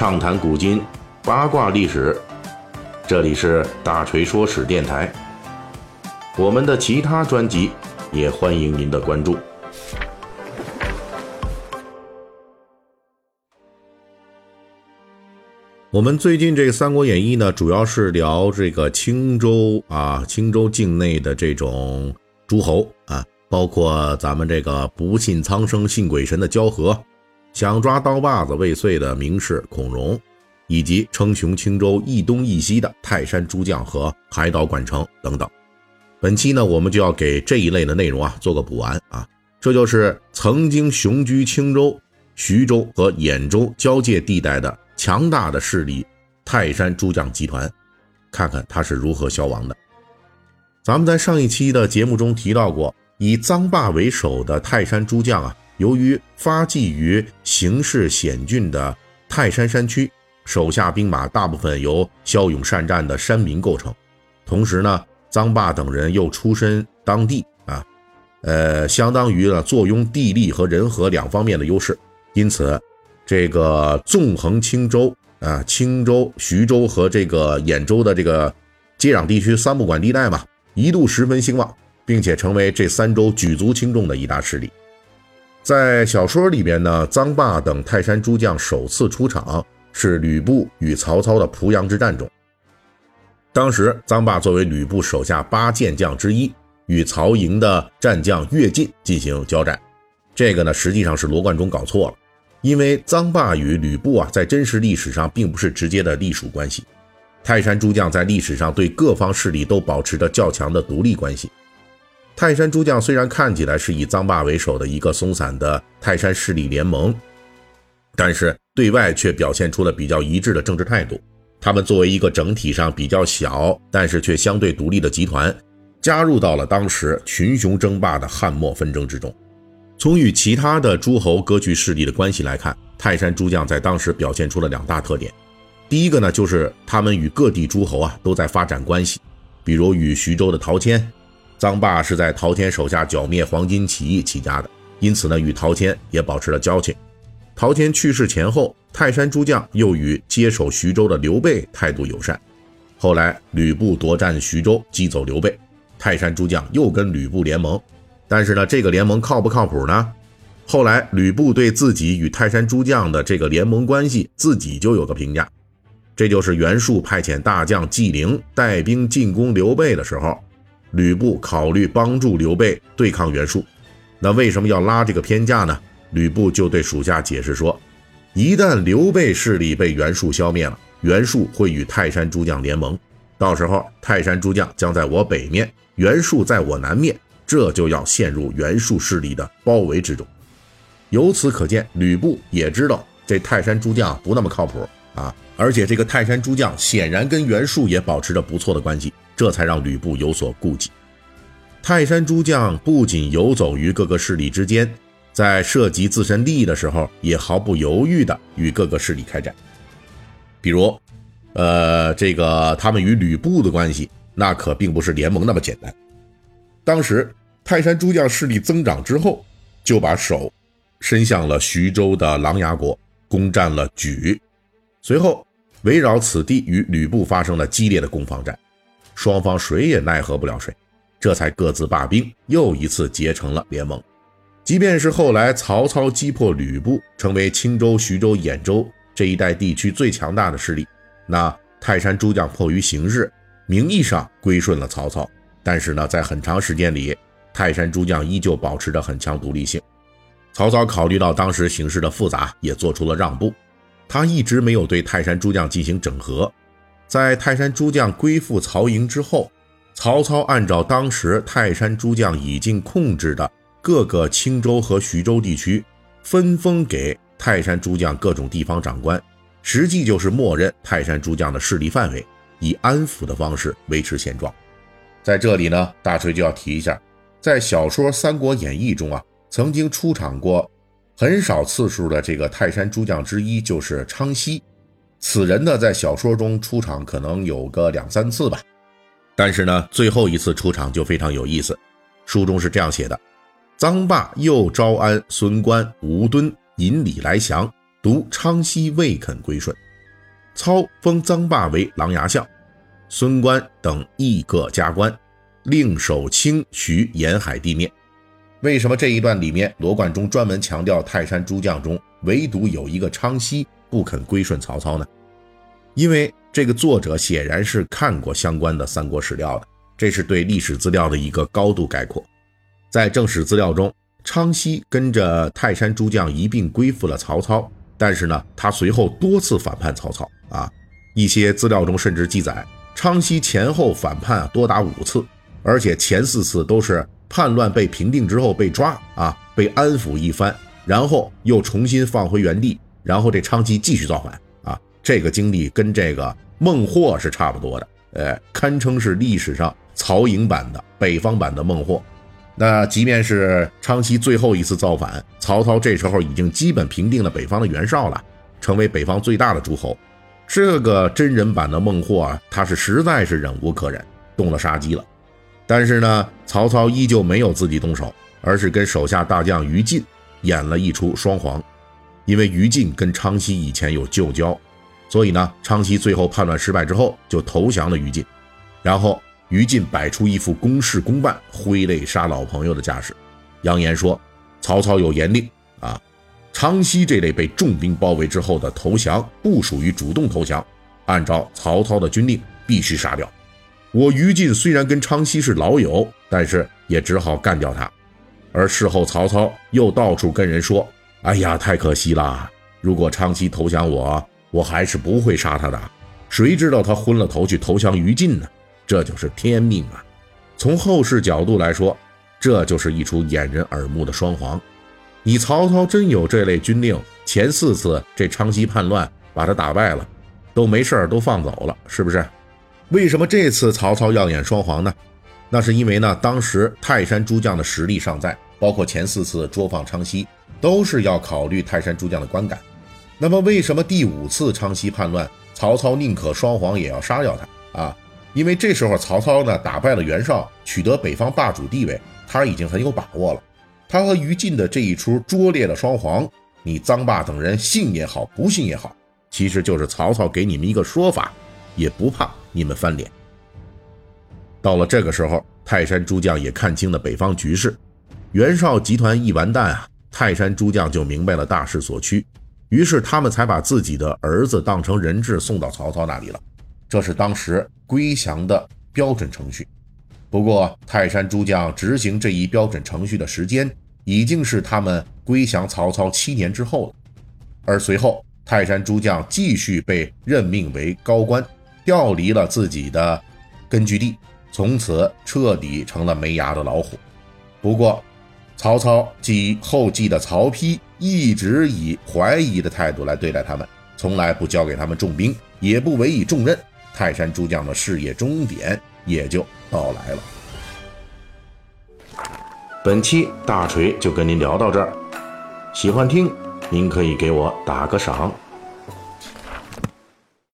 畅谈古今，八卦历史。这里是大锤说史电台。我们的其他专辑也欢迎您的关注。我们最近这个《三国演义》呢，主要是聊这个青州啊，青州境内的这种诸侯啊。包括咱们这个不信苍生信鬼神的萧何，想抓刀把子未遂的名士孔融，以及称雄青州一东一西的泰山诸将和海岛管城等等。本期呢，我们就要给这一类的内容啊做个补完啊，这就是曾经雄居青州、徐州和兖州交界地带的强大的势力泰山诸将集团，看看它是如何消亡的。咱们在上一期的节目中提到过。以臧霸为首的泰山诸将啊，由于发迹于形势险峻的泰山山区，手下兵马大部分由骁勇善战的山民构成。同时呢，臧霸等人又出身当地啊，呃，相当于呢坐拥地利和人和两方面的优势。因此，这个纵横青州啊，青州、徐州和这个兖州的这个接壤地区三不管地带嘛，一度十分兴旺。并且成为这三州举足轻重的一大势力。在小说里边呢，臧霸等泰山诸将首次出场是吕布与曹操的濮阳之战中。当时臧霸作为吕布手下八健将之一，与曹营的战将乐进进行交战。这个呢，实际上是罗贯中搞错了，因为臧霸与吕布啊，在真实历史上并不是直接的隶属关系。泰山诸将在历史上对各方势力都保持着较强的独立关系。泰山诸将虽然看起来是以臧霸为首的一个松散的泰山势力联盟，但是对外却表现出了比较一致的政治态度。他们作为一个整体上比较小，但是却相对独立的集团，加入到了当时群雄争霸的汉末纷争之中。从与其他的诸侯割据势力的关系来看，泰山诸将在当时表现出了两大特点。第一个呢，就是他们与各地诸侯啊都在发展关系，比如与徐州的陶谦。臧霸是在陶谦手下剿灭黄巾起义起家的，因此呢，与陶谦也保持了交情。陶谦去世前后，泰山诸将又与接手徐州的刘备态度友善。后来吕布夺占徐州，击走刘备，泰山诸将又跟吕布联盟。但是呢，这个联盟靠不靠谱呢？后来吕布对自己与泰山诸将的这个联盟关系，自己就有个评价，这就是袁术派遣大将纪灵带兵进攻刘备的时候。吕布考虑帮助刘备对抗袁术，那为什么要拉这个偏架呢？吕布就对属下解释说：一旦刘备势力被袁术消灭了，袁术会与泰山诸将联盟，到时候泰山诸将将在我北面，袁术在我南面，这就要陷入袁术势力的包围之中。由此可见，吕布也知道这泰山诸将不那么靠谱啊，而且这个泰山诸将显然跟袁术也保持着不错的关系。这才让吕布有所顾忌。泰山诸将不仅游走于各个势力之间，在涉及自身利益的时候，也毫不犹豫地与各个势力开战。比如，呃，这个他们与吕布的关系，那可并不是联盟那么简单。当时泰山诸将势力增长之后，就把手伸向了徐州的琅琊国，攻占了莒，随后围绕此地与吕布发生了激烈的攻防战。双方谁也奈何不了谁，这才各自罢兵，又一次结成了联盟。即便是后来曹操击破吕布，成为青州、徐州、兖州这一带地区最强大的势力，那泰山诸将迫于形势，名义上归顺了曹操，但是呢，在很长时间里，泰山诸将依旧保持着很强独立性。曹操考虑到当时形势的复杂，也做出了让步，他一直没有对泰山诸将进行整合。在泰山诸将归附曹营之后，曹操按照当时泰山诸将已经控制的各个青州和徐州地区，分封给泰山诸将各种地方长官，实际就是默认泰山诸将的势力范围，以安抚的方式维持现状。在这里呢，大锤就要提一下，在小说《三国演义》中啊，曾经出场过很少次数的这个泰山诸将之一，就是昌豨。此人呢，在小说中出场可能有个两三次吧，但是呢，最后一次出场就非常有意思。书中是这样写的：臧霸又招安孙关、吴敦，引礼来降，独昌西未肯归顺，操封臧霸为琅琊相，孙观等亦各加官，令守清徐沿海地面。为什么这一段里面罗贯中专门强调泰山诸将中唯独有一个昌西不肯归顺曹操呢？因为这个作者显然是看过相关的三国史料的，这是对历史资料的一个高度概括。在正史资料中，昌西跟着泰山诸将一并归附了曹操，但是呢，他随后多次反叛曹操啊。一些资料中甚至记载，昌西前后反叛多达五次，而且前四次都是叛乱被平定之后被抓啊，被安抚一番，然后又重新放回原地，然后这昌西继续造反啊。这个经历跟这个孟获是差不多的，呃，堪称是历史上曹营版的北方版的孟获。那即便是昌西最后一次造反，曹操这时候已经基本平定了北方的袁绍了，成为北方最大的诸侯。这个真人版的孟获啊，他是实在是忍无可忍，动了杀机了。但是呢，曹操依旧没有自己动手，而是跟手下大将于禁演了一出双簧。因为于禁跟昌西以前有旧交，所以呢，昌西最后叛乱失败之后就投降了于禁，然后。于禁摆出一副公事公办、挥泪杀老朋友的架势，扬言说：“曹操有严令啊，昌西这类被重兵包围之后的投降不属于主动投降，按照曹操的军令必须杀掉。我于禁虽然跟昌西是老友，但是也只好干掉他。而事后曹操又到处跟人说：‘哎呀，太可惜了！如果昌西投降我，我还是不会杀他的。谁知道他昏了头去投降于禁呢？’”这就是天命啊！从后世角度来说，这就是一出掩人耳目的双簧。你曹操真有这类军令，前四次这昌西叛乱把他打败了，都没事儿都放走了，是不是？为什么这次曹操要演双簧呢？那是因为呢，当时泰山诸将的实力尚在，包括前四次捉放昌西，都是要考虑泰山诸将的观感。那么为什么第五次昌西叛乱，曹操宁可双簧也要杀掉他啊？因为这时候曹操呢打败了袁绍，取得北方霸主地位，他已经很有把握了。他和于禁的这一出拙劣的双簧，你臧霸等人信也好，不信也好，其实就是曹操给你们一个说法，也不怕你们翻脸。到了这个时候，泰山诸将也看清了北方局势，袁绍集团一完蛋啊，泰山诸将就明白了大势所趋，于是他们才把自己的儿子当成人质送到曹操那里了。这是当时归降的标准程序，不过泰山诸将执行这一标准程序的时间，已经是他们归降曹操七年之后了。而随后，泰山诸将继续被任命为高官，调离了自己的根据地，从此彻底成了没牙的老虎。不过，曹操及后继的曹丕一直以怀疑的态度来对待他们，从来不交给他们重兵，也不委以重任。泰山诸将的事业终点也就到来了。本期大锤就跟您聊到这儿，喜欢听您可以给我打个赏。